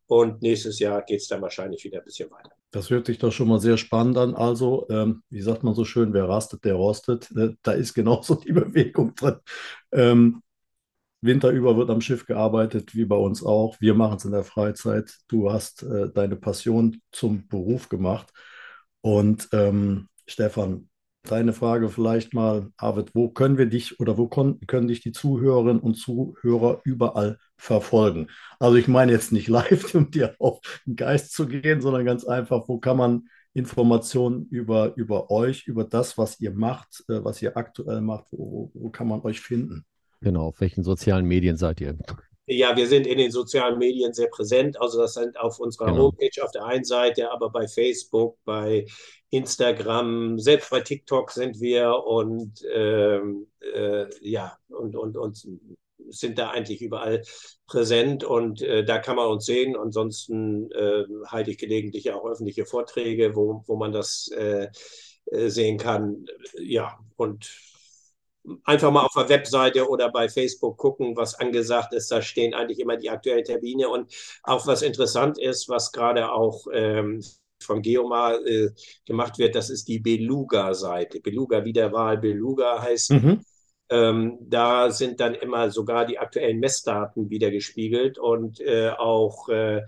Und nächstes Jahr geht es dann wahrscheinlich wieder ein bisschen weiter. Das hört sich doch schon mal sehr spannend an. Also, ähm, wie sagt man so schön, wer rastet, der rostet. Äh, da ist genauso die Bewegung drin. Ähm, Winter über wird am Schiff gearbeitet, wie bei uns auch. Wir machen es in der Freizeit. Du hast äh, deine Passion zum Beruf gemacht. Und ähm, Stefan, deine Frage vielleicht mal, Arvid, wo können wir dich oder wo können dich die Zuhörerinnen und Zuhörer überall verfolgen? Also ich meine jetzt nicht live, um dir auf den Geist zu gehen, sondern ganz einfach, wo kann man Informationen über, über euch, über das, was ihr macht, äh, was ihr aktuell macht, wo, wo kann man euch finden? Genau, auf welchen sozialen Medien seid ihr? Ja, wir sind in den sozialen Medien sehr präsent. Also das sind auf unserer genau. Homepage auf der einen Seite, aber bei Facebook, bei Instagram, selbst bei TikTok sind wir und ähm, äh, ja, und, und, und sind da eigentlich überall präsent und äh, da kann man uns sehen. Ansonsten äh, halte ich gelegentlich auch öffentliche Vorträge, wo, wo man das äh, äh, sehen kann. Ja, und einfach mal auf der Webseite oder bei Facebook gucken, was angesagt ist. Da stehen eigentlich immer die aktuellen Termine und auch was interessant ist, was gerade auch ähm, vom Geomar äh, gemacht wird, das ist die Beluga-Seite. Beluga Wiederwahl, Beluga heißt. Mhm. Ähm, da sind dann immer sogar die aktuellen Messdaten wieder gespiegelt und äh, auch äh,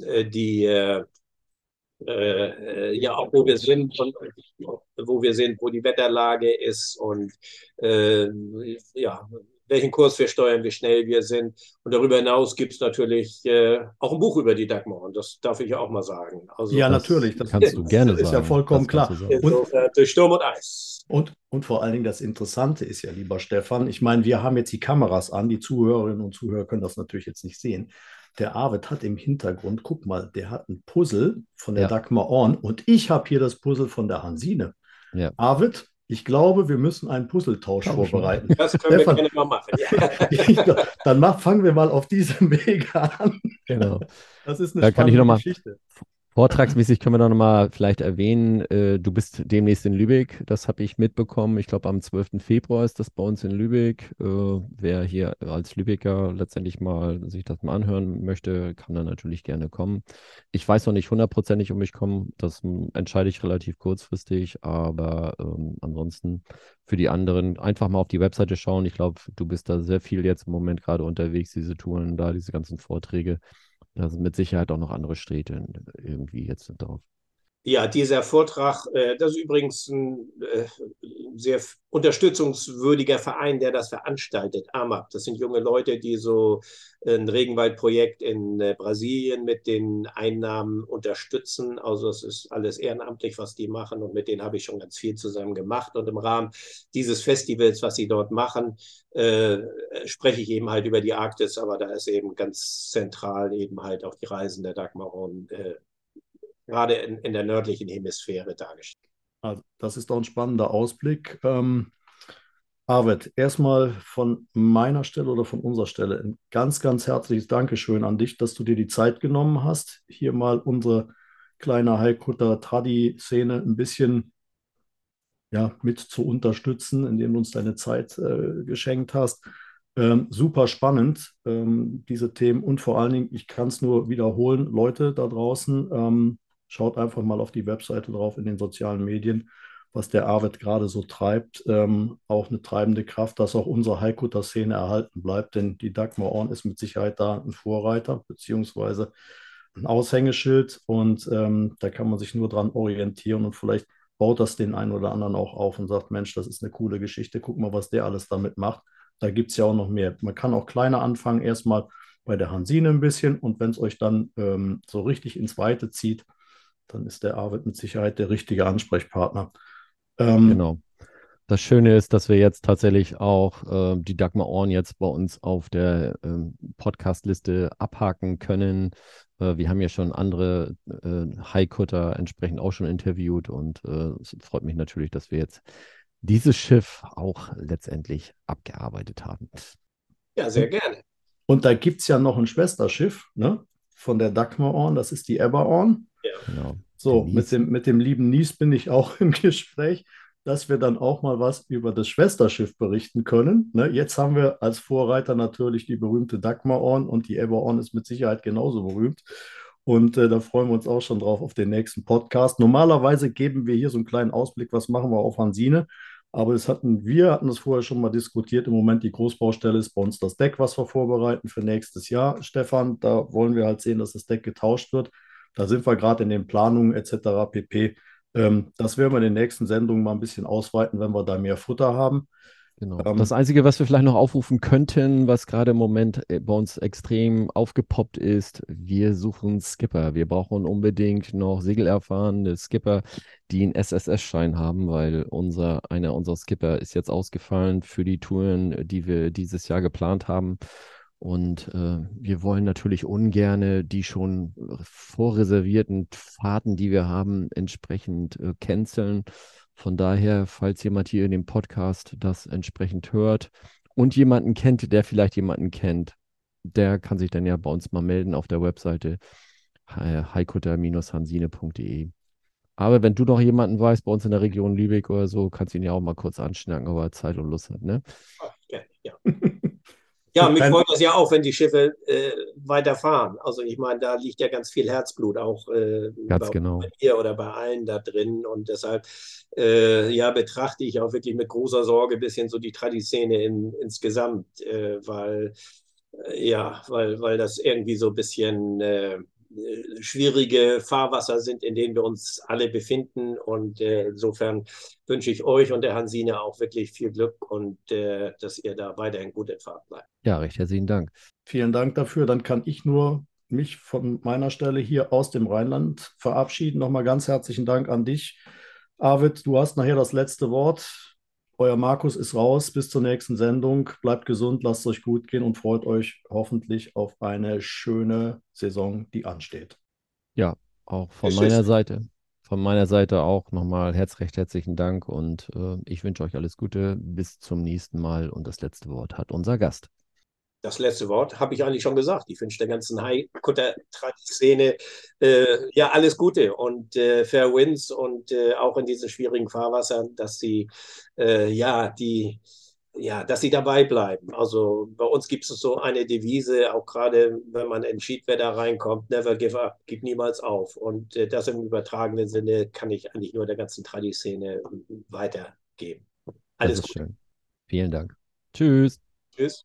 äh die äh, ja auch wo wir sind und wo wir sind, wo die Wetterlage ist und äh, ja, welchen Kurs wir steuern, wie schnell wir sind. Und darüber hinaus gibt es natürlich äh, auch ein Buch über die Dagmar und das darf ich ja auch mal sagen. Also, ja, natürlich. Das kannst du gerne sagen. Ist ja vollkommen klar. Und, durch Sturm und Eis. Und, und vor allen Dingen das Interessante ist ja, lieber Stefan, ich meine, wir haben jetzt die Kameras an, die Zuhörerinnen und Zuhörer können das natürlich jetzt nicht sehen. Der Arvid hat im Hintergrund, guck mal, der hat ein Puzzle von der ja. Dagmar Orn und ich habe hier das Puzzle von der Hansine. Ja. Arvid, ich glaube, wir müssen einen Puzzletausch Tausch vorbereiten. Das können Stefan, wir gerne mal machen. Ja. Dann mach, fangen wir mal auf diesem Wege an. Genau. Das ist eine da kann ich noch mal, Geschichte. Vortragsmäßig können wir noch mal vielleicht erwähnen, äh, du bist demnächst in Lübeck, das habe ich mitbekommen. Ich glaube, am 12. Februar ist das bei uns in Lübeck. Äh, wer hier als Lübecker letztendlich mal sich das mal anhören möchte, kann dann natürlich gerne kommen. Ich weiß noch nicht hundertprozentig, um mich kommen, das entscheide ich relativ kurzfristig, aber ähm, ansonsten für die anderen einfach mal auf die Webseite schauen. Ich glaube, du bist da sehr viel jetzt im Moment gerade unterwegs, diese Touren da, diese ganzen Vorträge. Da sind mit Sicherheit auch noch andere Städte irgendwie jetzt drauf. Ja, dieser Vortrag, äh, das ist übrigens ein äh, sehr unterstützungswürdiger Verein, der das veranstaltet, AMAP. Das sind junge Leute, die so ein Regenwaldprojekt in äh, Brasilien mit den Einnahmen unterstützen. Also es ist alles ehrenamtlich, was die machen und mit denen habe ich schon ganz viel zusammen gemacht. Und im Rahmen dieses Festivals, was sie dort machen, äh, spreche ich eben halt über die Arktis, aber da ist eben ganz zentral eben halt auch die Reisen der Dagmar und äh, gerade in, in der nördlichen Hemisphäre dargestellt. Also das ist doch ein spannender Ausblick. Ähm, Arvid, erstmal von meiner Stelle oder von unserer Stelle ein ganz, ganz herzliches Dankeschön an dich, dass du dir die Zeit genommen hast, hier mal unsere kleine Heilkutter Tradi-Szene ein bisschen ja, mit zu unterstützen, indem du uns deine Zeit äh, geschenkt hast. Ähm, super spannend, ähm, diese Themen. Und vor allen Dingen, ich kann es nur wiederholen, Leute da draußen, ähm, Schaut einfach mal auf die Webseite drauf in den sozialen Medien, was der Arvid gerade so treibt. Ähm, auch eine treibende Kraft, dass auch unsere Haikuta-Szene erhalten bleibt, denn die Dagmar Orn ist mit Sicherheit da ein Vorreiter, beziehungsweise ein Aushängeschild und ähm, da kann man sich nur dran orientieren und vielleicht baut das den einen oder anderen auch auf und sagt, Mensch, das ist eine coole Geschichte, guck mal, was der alles damit macht. Da gibt es ja auch noch mehr. Man kann auch kleiner anfangen, erstmal bei der Hansine ein bisschen und wenn es euch dann ähm, so richtig ins Weite zieht, dann ist der Arvid mit Sicherheit der richtige Ansprechpartner. Ähm, genau. Das Schöne ist, dass wir jetzt tatsächlich auch äh, die Dagmar Orn jetzt bei uns auf der äh, Podcast-Liste abhaken können. Äh, wir haben ja schon andere äh, Highcutter entsprechend auch schon interviewt und äh, es freut mich natürlich, dass wir jetzt dieses Schiff auch letztendlich abgearbeitet haben. Ja, sehr gerne. Und da gibt es ja noch ein Schwesterschiff ne, von der Dagmar Orn, das ist die Eber Orn. Ja. Genau. So, mit dem, mit dem lieben Nies bin ich auch im Gespräch, dass wir dann auch mal was über das Schwesterschiff berichten können. Ne, jetzt haben wir als Vorreiter natürlich die berühmte Dagmar-Orn und die Eberorn ist mit Sicherheit genauso berühmt. Und äh, da freuen wir uns auch schon drauf auf den nächsten Podcast. Normalerweise geben wir hier so einen kleinen Ausblick, was machen wir auf Hansine. Aber das hatten wir hatten das vorher schon mal diskutiert. Im Moment die Großbaustelle ist bei uns das Deck, was wir vorbereiten für nächstes Jahr. Stefan, da wollen wir halt sehen, dass das Deck getauscht wird. Da sind wir gerade in den Planungen etc. pp. Ähm, das werden wir in den nächsten Sendungen mal ein bisschen ausweiten, wenn wir da mehr Futter haben. Genau. Ähm, Das Einzige, was wir vielleicht noch aufrufen könnten, was gerade im Moment äh, bei uns extrem aufgepoppt ist, wir suchen Skipper. Wir brauchen unbedingt noch segelerfahrene Skipper, die einen SSS-Schein haben, weil unser, einer unserer Skipper ist jetzt ausgefallen für die Touren, die wir dieses Jahr geplant haben. Und äh, wir wollen natürlich ungerne die schon vorreservierten Fahrten, die wir haben, entsprechend äh, canceln. Von daher, falls jemand hier in dem Podcast das entsprechend hört und jemanden kennt, der vielleicht jemanden kennt, der kann sich dann ja bei uns mal melden auf der Webseite heikutter-hansine.de. Aber wenn du noch jemanden weißt bei uns in der Region Lübeck oder so, kannst du ihn ja auch mal kurz anschnacken, ob er Zeit und Lust hat, ne? Ja, ja. Ja mich freut das ja auch, wenn die Schiffe äh, weiterfahren. Also ich meine, da liegt ja ganz viel Herzblut auch äh, Ganz bei, genau. bei mir oder bei allen da drin. Und deshalb äh, ja, betrachte ich auch wirklich mit großer Sorge ein bisschen so die Tradiszene in, insgesamt, äh, weil äh, ja, weil, weil das irgendwie so ein bisschen äh, schwierige Fahrwasser sind, in denen wir uns alle befinden. Und äh, insofern wünsche ich euch und der Hansine auch wirklich viel Glück und äh, dass ihr da weiterhin gut in Fahrt bleibt. Ja, recht herzlichen Dank. Vielen Dank dafür. Dann kann ich nur mich von meiner Stelle hier aus dem Rheinland verabschieden. Nochmal ganz herzlichen Dank an dich. Arvid, du hast nachher das letzte Wort. Euer Markus ist raus. Bis zur nächsten Sendung. Bleibt gesund, lasst euch gut gehen und freut euch hoffentlich auf eine schöne Saison, die ansteht. Auch von Tschüss. meiner Seite. Von meiner Seite auch nochmal herzrecht herzlichen Dank und äh, ich wünsche euch alles Gute. Bis zum nächsten Mal und das letzte Wort hat unser Gast. Das letzte Wort habe ich eigentlich schon gesagt. Ich wünsche der ganzen Haikutter-Szene äh, ja alles Gute und äh, Fair Winds und äh, auch in diesen schwierigen Fahrwassern, dass sie äh, ja die ja, dass sie dabei bleiben. Also bei uns gibt es so eine Devise, auch gerade wenn man in Schiedwetter reinkommt, never give up, gib niemals auf. Und äh, das im übertragenen Sinne kann ich eigentlich nur der ganzen Tradiszene weitergeben. Alles Gute. Vielen Dank. Tschüss. Tschüss.